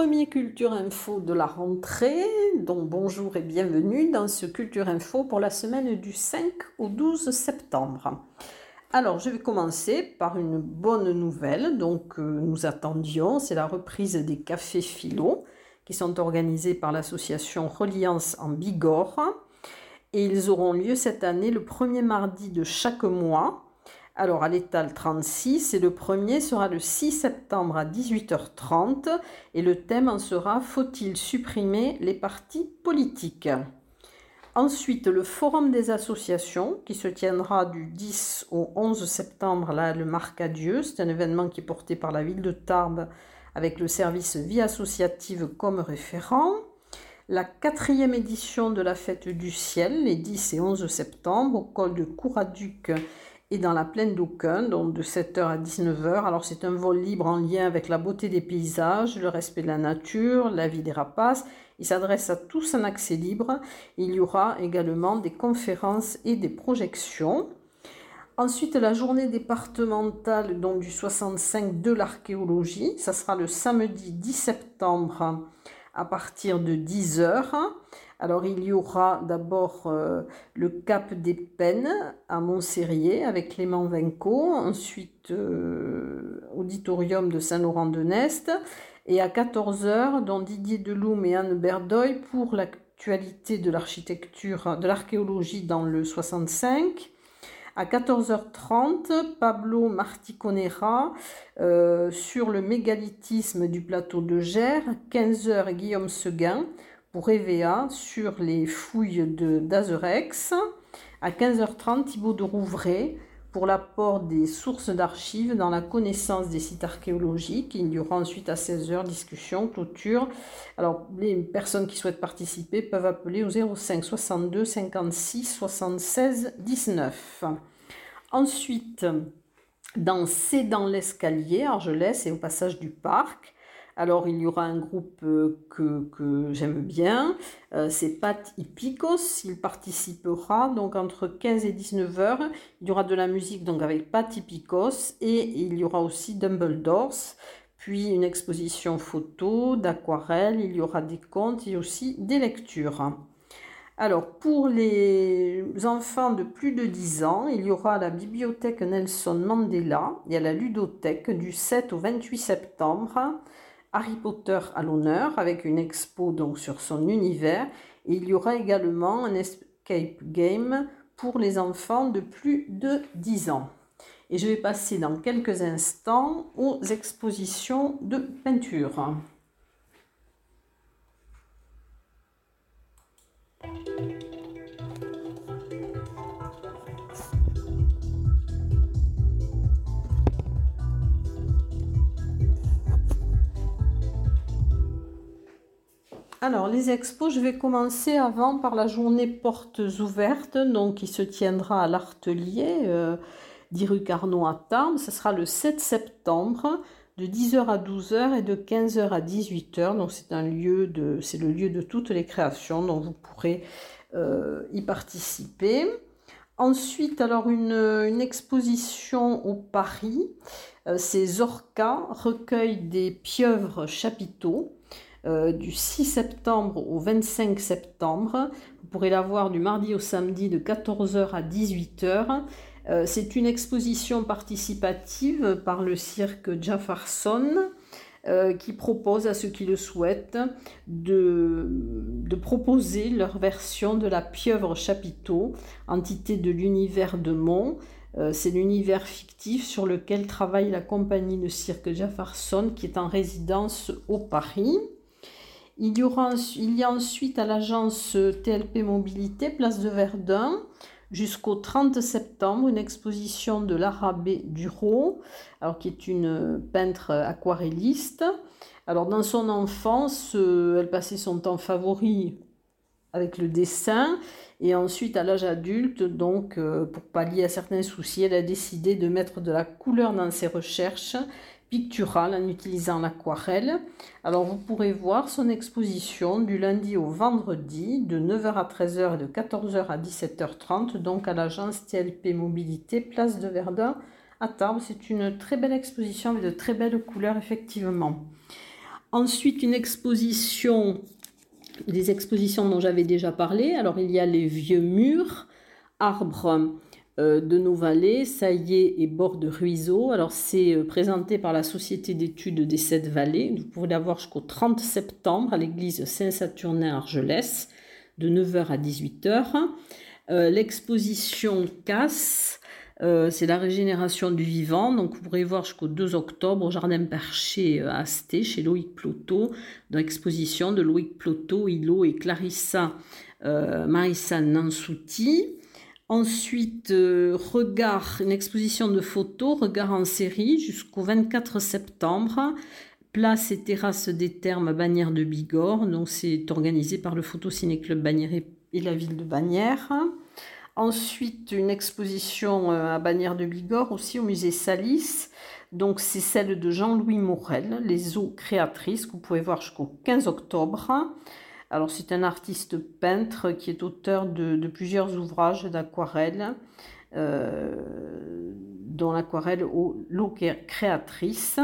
premier Culture Info de la rentrée. Donc bonjour et bienvenue dans ce Culture Info pour la semaine du 5 au 12 septembre. Alors je vais commencer par une bonne nouvelle. Donc euh, nous attendions, c'est la reprise des cafés philo qui sont organisés par l'association Reliance en Bigorre. Et ils auront lieu cette année le premier mardi de chaque mois alors à l'étal 36 et le premier sera le 6 septembre à 18h30 et le thème en sera Faut-il supprimer les partis politiques? Ensuite, le forum des associations qui se tiendra du 10 au 11 septembre là, le Marc à Dieu. C'est un événement qui est porté par la ville de Tarbes avec le service vie associative comme référent. La quatrième édition de la fête du ciel, les 10 et 11 septembre, au col de Couraduc et dans la plaine d'Aucun, donc de 7h à 19h. Alors c'est un vol libre en lien avec la beauté des paysages, le respect de la nature, la vie des rapaces. Il s'adresse à tous en accès libre. Il y aura également des conférences et des projections. Ensuite, la journée départementale donc, du 65 de l'archéologie, ça sera le samedi 10 septembre à partir de 10h. Alors il y aura d'abord euh, le Cap des Peines à Montserrier avec Clément Vinco, ensuite euh, Auditorium de Saint-Laurent-de-Nest et à 14h dont Didier Deloum et Anne Berdoy pour l'actualité de l'architecture, de l'archéologie dans le 65. À 14h30, Pablo Marticonera euh, sur le mégalithisme du plateau de Gers. 15h, Guillaume Seguin pour EVA sur les fouilles d'Azerex. À 15h30, Thibaut de Rouvray pour l'apport des sources d'archives dans la connaissance des sites archéologiques. Il y aura ensuite à 16h discussion, clôture. Alors, les personnes qui souhaitent participer peuvent appeler au 05 62 56 76 19. Ensuite, dans C'est dans l'escalier, Argelès et au passage du parc, alors, il y aura un groupe euh, que, j'aime bien, euh, c'est Pat Hippicos, il participera donc entre 15 et 19 heures. Il y aura de la musique donc avec Pat Hippicos et il y aura aussi Dumbledore, puis une exposition photo, d'aquarelle, il y aura des contes et aussi des lectures. Alors, pour les enfants de plus de 10 ans, il y aura la bibliothèque Nelson Mandela et la ludothèque du 7 au 28 septembre. Harry Potter à l'honneur avec une expo donc sur son univers. Et il y aura également un escape game pour les enfants de plus de 10 ans. Et je vais passer dans quelques instants aux expositions de peinture. Alors, les expos, je vais commencer avant par la journée portes ouvertes, donc qui se tiendra à l'Artelier, euh, 10 rue Carnot à Tarbes. Ce sera le 7 septembre, de 10h à 12h et de 15h à 18h. Donc, c'est un lieu de, c'est le lieu de toutes les créations, donc vous pourrez euh, y participer. Ensuite, alors une, exposition au Paris, euh, c'est Zorka, recueil des pieuvres chapiteaux. Euh, du 6 septembre au 25 septembre. Vous pourrez la voir du mardi au samedi de 14h à 18h. Euh, c'est une exposition participative par le cirque Jaffarson euh, qui propose à ceux qui le souhaitent de, proposer leur version de la pieuvre chapiteau, entité de l'univers de Mont. c'est l'univers fictif sur lequel travaille la compagnie de cirque Jaffarson qui est en résidence au Paris. Il y, aura, il y a ensuite à l'agence TLP Mobilité, place de Verdun, jusqu'au 30 septembre, une exposition de l'Arabé Duro, alors qui est une peintre aquarelliste. Alors dans son enfance, euh, elle passait son temps favori avec le dessin et ensuite à l'âge adulte, donc euh, pour pallier à certains soucis, elle a décidé de mettre de la couleur dans ses recherches picturale en utilisant l'aquarelle. Alors vous pourrez voir son exposition du lundi au vendredi de 9h à 13h et de 14h à 17h30 donc à l'agence TLP Mobilité Place de Verdun à Tarbes. C'est une très belle exposition avec de très belles couleurs effectivement. Ensuite, une exposition, des expositions dont j'avais déjà parlé. Alors, il y a les vieux murs, arbres de nos vallées, saillés et bords de ruisseaux. Alors, c'est euh, présenté par la Société d'études des Sept Vallées. Vous pourrez la voir jusqu'au 30 septembre à l'église Saint-Saturnin Argelès, de 9h à 18h. Euh, l'exposition Casse euh, c'est la régénération du vivant. Donc, vous pourrez voir jusqu'au 2 octobre au Jardin Perché euh, à Asté, chez Loïc Ploto, dans l'exposition de Loïc Ploto, Hilo et Clarissa euh, Marissa Nansouti. Ensuite, regard, une exposition de photos, regard en série, jusqu'au 24 septembre. Place et terrasse des Thermes Bagnères de Bigorre. Donc, c'est organisé par le Photociné Club Bagnères et la ville de Bagnères. Ensuite, une exposition euh, à Bagnères de Bigorre, aussi au musée Salis. Donc, c'est celle de Jean-Louis Morel, Les eaux créatrices, que vous pouvez voir jusqu'au 15 octobre. Alors, c'est un artiste peintre qui est auteur de, plusieurs ouvrages d'aquarelle, euh, dont l'aquarelle L'eau créatrice.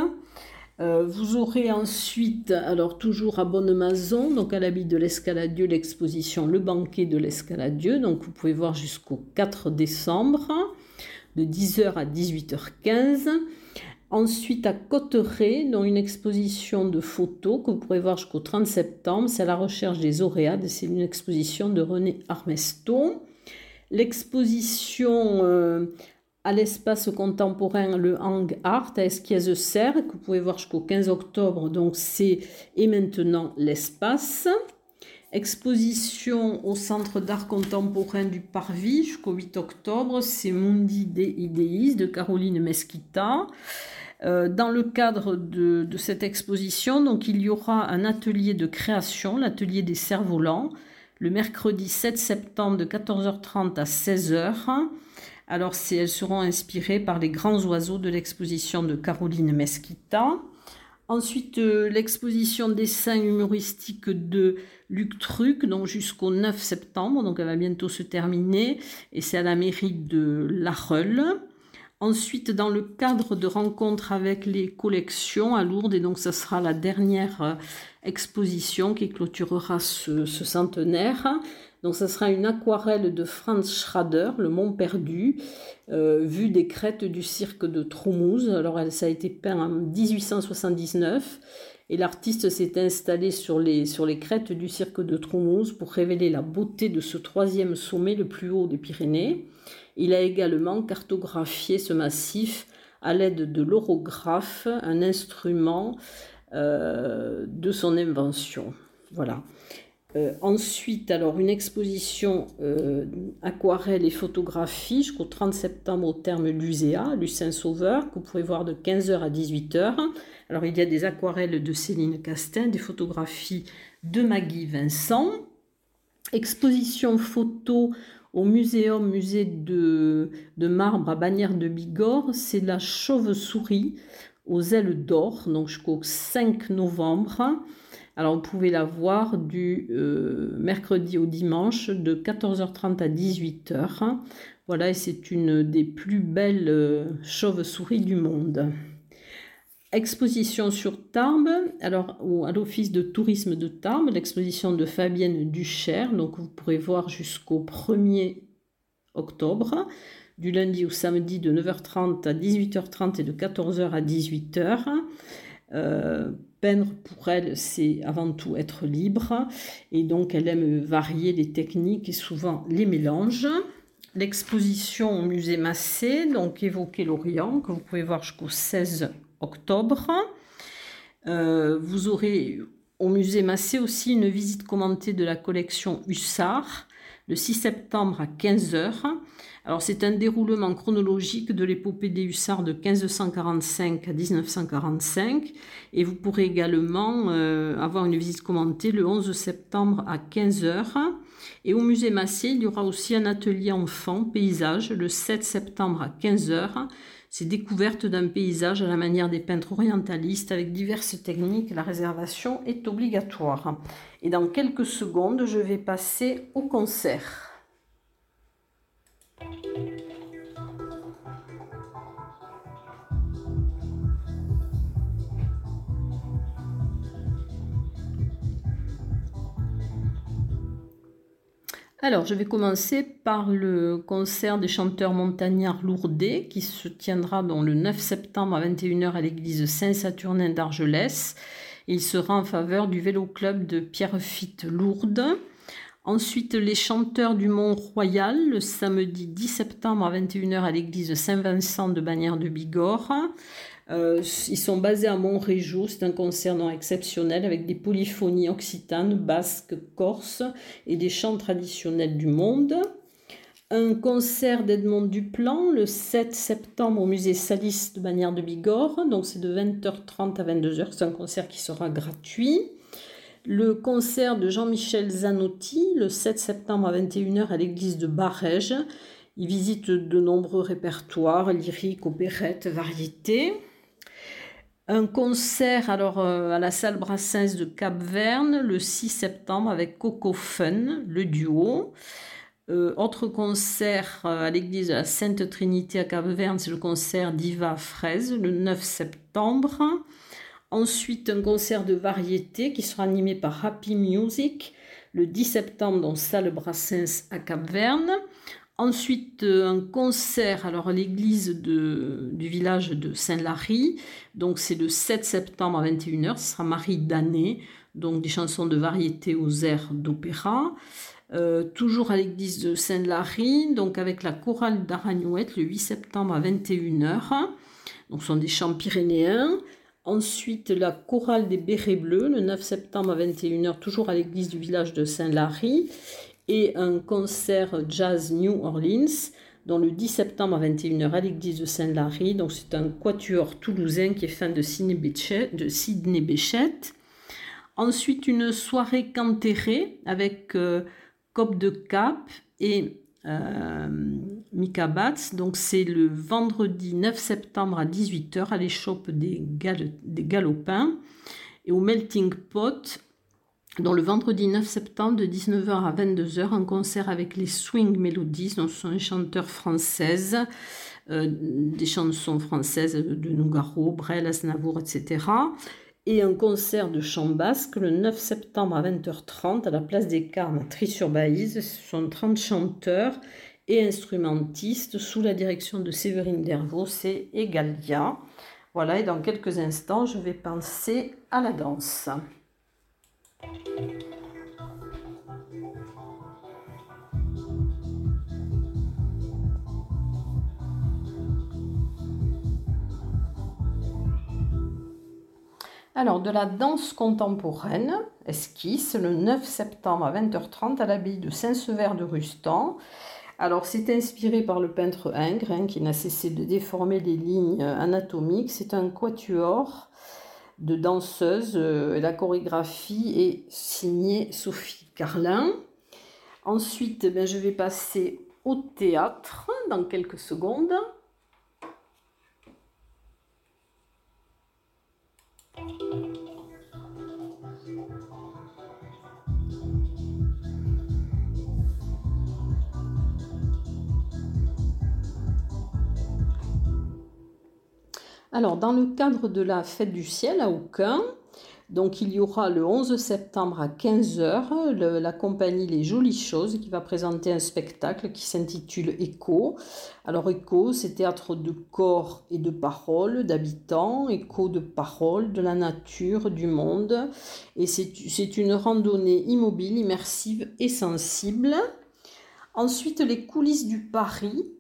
Euh, vous aurez ensuite, alors toujours à Bonne-Maison, donc à l'habit de l'Escaladieu, l'exposition Le banquet de l'Escaladieu. Donc vous pouvez voir jusqu'au 4 décembre, de 10h à 18h15. Ensuite à Cotteret, dont une exposition de photos que vous pourrez voir jusqu'au 30 septembre. C'est à la recherche des auréades. C'est une exposition de René Armesto. L'exposition euh, à l'espace contemporain le Hang Art à Esquiez-Serre, que vous pouvez voir jusqu'au 15 octobre. Donc c'est et maintenant l'espace. Exposition au Centre d'art contemporain du Parvis jusqu'au 8 octobre, c'est Mundi de Ideis de Caroline Mesquita. Euh, dans le cadre de, cette exposition, il y aura un atelier de création, l'atelier des cerfs-volants, le mercredi 7 septembre de 14h30 à 16h. Alors, elles seront inspirées par les grands oiseaux de l'exposition de Caroline Mesquita. Ensuite, euh, l'exposition dessin humoristique de Luc Truc, jusqu'au 9 septembre, donc elle va bientôt se terminer, et c'est à la mairie de La Ensuite, dans le cadre de rencontres avec les collections à Lourdes, et donc ce sera la dernière euh, exposition qui clôturera ce centenaire, donc, ce sera une aquarelle de Franz Schrader, Le Mont Perdu, euh, vue des crêtes du cirque de Troumouze. Alors, ça a été peint en 1879 et l'artiste s'est installé sur les, sur les crêtes du cirque de Troumouze pour révéler la beauté de ce troisième sommet le plus haut des Pyrénées. Il a également cartographié ce massif à l'aide de l'orographe, un instrument euh, de son invention. Voilà. Euh, ensuite, alors une exposition euh, aquarelle et photographie jusqu'au 30 septembre au terme Luséa, Lucin Sauveur, que vous pouvez voir de 15h à 18h. Alors il y a des aquarelles de Céline Castin, des photographies de Maggie Vincent. Exposition photo au muséum musée de, de marbre à Bagnères de Bigorre, c'est la chauve-souris aux ailes d'or, donc jusqu'au 5 novembre. Alors, vous pouvez la voir du euh, mercredi au dimanche de 14h30 à 18h. Voilà, et c'est une des plus belles euh, chauves-souris du monde. Exposition sur Tarbes, alors à l'office de tourisme de Tarbes, l'exposition de Fabienne Duchère, donc vous pourrez voir jusqu'au 1er octobre, du lundi au samedi de 9h30 à 18h30 et de 14h à 18h. Euh, peindre pour elle, c'est avant tout être libre et donc elle aime varier les techniques et souvent les mélanges. L'exposition au musée Massé, donc évoquer l'Orient, que vous pouvez voir jusqu'au 16 octobre. Euh, vous aurez au musée Massé aussi une visite commentée de la collection Hussard le 6 septembre à 15h. Alors c'est un déroulement chronologique de l'épopée des hussards de 1545 à 1945 et vous pourrez également euh, avoir une visite commentée le 11 septembre à 15h. Et au musée Massé, il y aura aussi un atelier enfant paysage le 7 septembre à 15h. C'est découverte d'un paysage à la manière des peintres orientalistes avec diverses techniques. La réservation est obligatoire. Et dans quelques secondes, je vais passer au concert. Alors, je vais commencer par le concert des chanteurs montagnards lourdais qui se tiendra dans le 9 septembre à 21h à l'église Saint-Saturnin d'Argelès. Il sera en faveur du vélo club de Pierrefitte Lourdes. Ensuite, les chanteurs du Mont-Royal, le samedi 10 septembre à 21h à l'église Saint-Vincent de Bagnères de Bigorre. Euh, ils sont basés à Montrégeau. C'est un concert non exceptionnel avec des polyphonies occitanes, basques, corses et des chants traditionnels du monde. Un concert d'Edmond Duplan le 7 septembre au musée Salis de Bagnères de Bigorre. Donc c'est de 20h30 à 22h. C'est un concert qui sera gratuit. Le concert de Jean-Michel Zanotti le 7 septembre à 21h à l'église de Barège. Il visite de nombreux répertoires lyriques, opérettes, variétés. Un concert alors euh, à la salle Brassens de Cap-Verne le 6 septembre avec Coco Fun, le duo. Euh, autre concert euh, à l'église de la Sainte Trinité à Cap-Verne, c'est le concert Diva Fraise le 9 septembre. Ensuite, un concert de variété qui sera animé par Happy Music le 10 septembre dans salle Brassens à Cap-Verne. Ensuite, euh, un concert alors à l'église du village de Saint-Lary. Donc, c'est le 7 septembre à 21h. Ce sera Marie Danet, donc des chansons de variété aux airs d'opéra. Euh, toujours à l'église de Saint-Lary, donc avec la chorale d'Aragnouette le 8 septembre à 21h. Donc, ce sont des chants pyrénéens. Ensuite, la chorale des Bérets Bleus le 9 septembre à 21h, toujours à l'église du village de Saint-Lary et un concert jazz New Orleans dans le 10 septembre à 21h à l'église de Saint-Lary. Donc c'est un quatuor toulousain qui est fan de Sidney Béchette. Ensuite une soirée cantérée avec euh, Cop de Cap et euh, Mika Batz. Donc c'est le vendredi 9 septembre à 18h à l'échoppe des Galopins et au Melting Pot dans le vendredi 9 septembre de 19h à 22h, un concert avec les Swing Melodies, donc sont des chanteurs françaises, euh, des chansons françaises de Nougaro, Brel, Asnavour, etc. Et un concert de chant basque le 9 septembre à 20h30 à la place des Carmes à Tri-sur-Baïse. Ce sont 30 chanteurs et instrumentistes sous la direction de Séverine Dervaux et Egalia. Voilà, et dans quelques instants, je vais penser à la danse. Alors, de la danse contemporaine, esquisse, le 9 septembre à 20h30 à l'abbaye de Saint-Sever de Rustan. Alors, c'est inspiré par le peintre Ingres, hein, qui n'a cessé de déformer les lignes anatomiques. C'est un quatuor de danseuse. Euh, la chorégraphie est signée Sophie Carlin. Ensuite, ben, je vais passer au théâtre dans quelques secondes. Alors, dans le cadre de la fête du ciel à Aucun, donc il y aura le 11 septembre à 15h la compagnie Les Jolies Choses qui va présenter un spectacle qui s'intitule Écho. Alors Écho, c'est théâtre de corps et de parole, d'habitants, écho de parole, de la nature, du monde. Et c'est une randonnée immobile, immersive et sensible. Ensuite, les coulisses du Paris.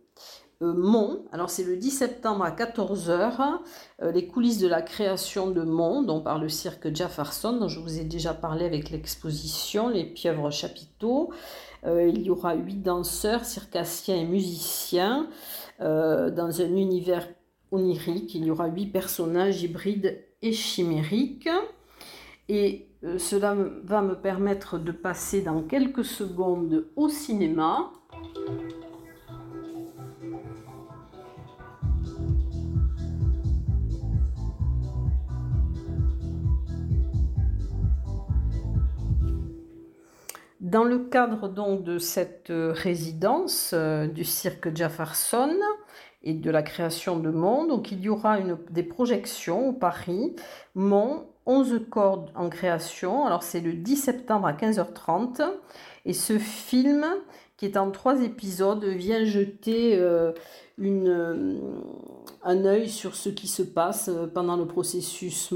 Euh, Mont. Alors c'est le 10 septembre à 14h, euh, les coulisses de la création de Mont, dont par le cirque Jefferson, dont je vous ai déjà parlé avec l'exposition Les pieuvres chapiteaux. Euh, il y aura huit danseurs, circassiens et musiciens dans un univers onirique. Il y aura huit personnages hybrides et chimériques. Et cela va me permettre de passer dans quelques secondes au cinéma. Dans le cadre donc de cette euh, résidence euh, du cirque Jefferson et de la création de Mont, donc il y aura des projections au Paris, Mont 11 cordes en création. Alors c'est le 10 septembre à 15h30. Et ce film, qui est en trois épisodes, vient jeter euh, un œil sur ce qui se passe pendant le processus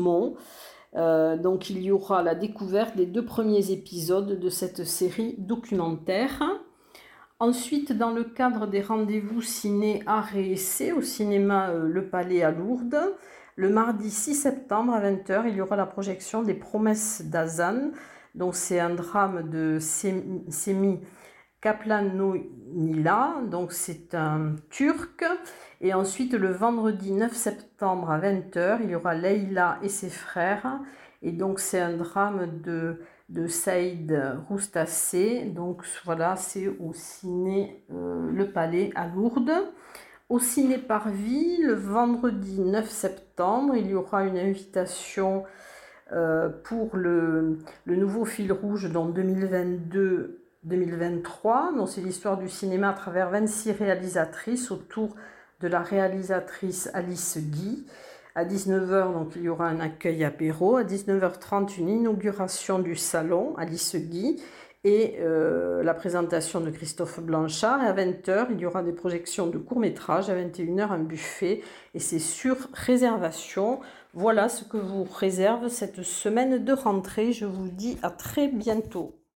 MON. donc il y aura la découverte des deux premiers épisodes de cette série documentaire. Ensuite, dans le cadre des rendez-vous ciné art et essai au cinéma Le Palais à Lourdes, le mardi 6 septembre à 20h, il y aura la projection des Promesses d'Azan. Donc c'est un drame de Semi Kaplanonila, donc c'est un turc. Et ensuite le vendredi 9 septembre à 20h, il y aura Leila et ses frères. Et donc c'est un drame de, de Saïd Roustassé. Donc voilà, c'est au ciné euh, Le Palais à Lourdes. Au Ciné Parvis, le vendredi 9 septembre, il y aura une invitation euh, pour le, nouveau fil rouge dans 2022-2023. c'est l'histoire du cinéma à travers 26 réalisatrices autour de la réalisatrice Alice Guy. À 19h, donc, il y aura un accueil apéro. À 19h30, une inauguration du salon Alice Guy et euh, la présentation de Christophe Blanchard. Et à 20h, il y aura des projections de courts-métrages. À 21h, un buffet. Et c'est sur réservation. Voilà ce que vous réserve cette semaine de rentrée. Je vous dis à très bientôt.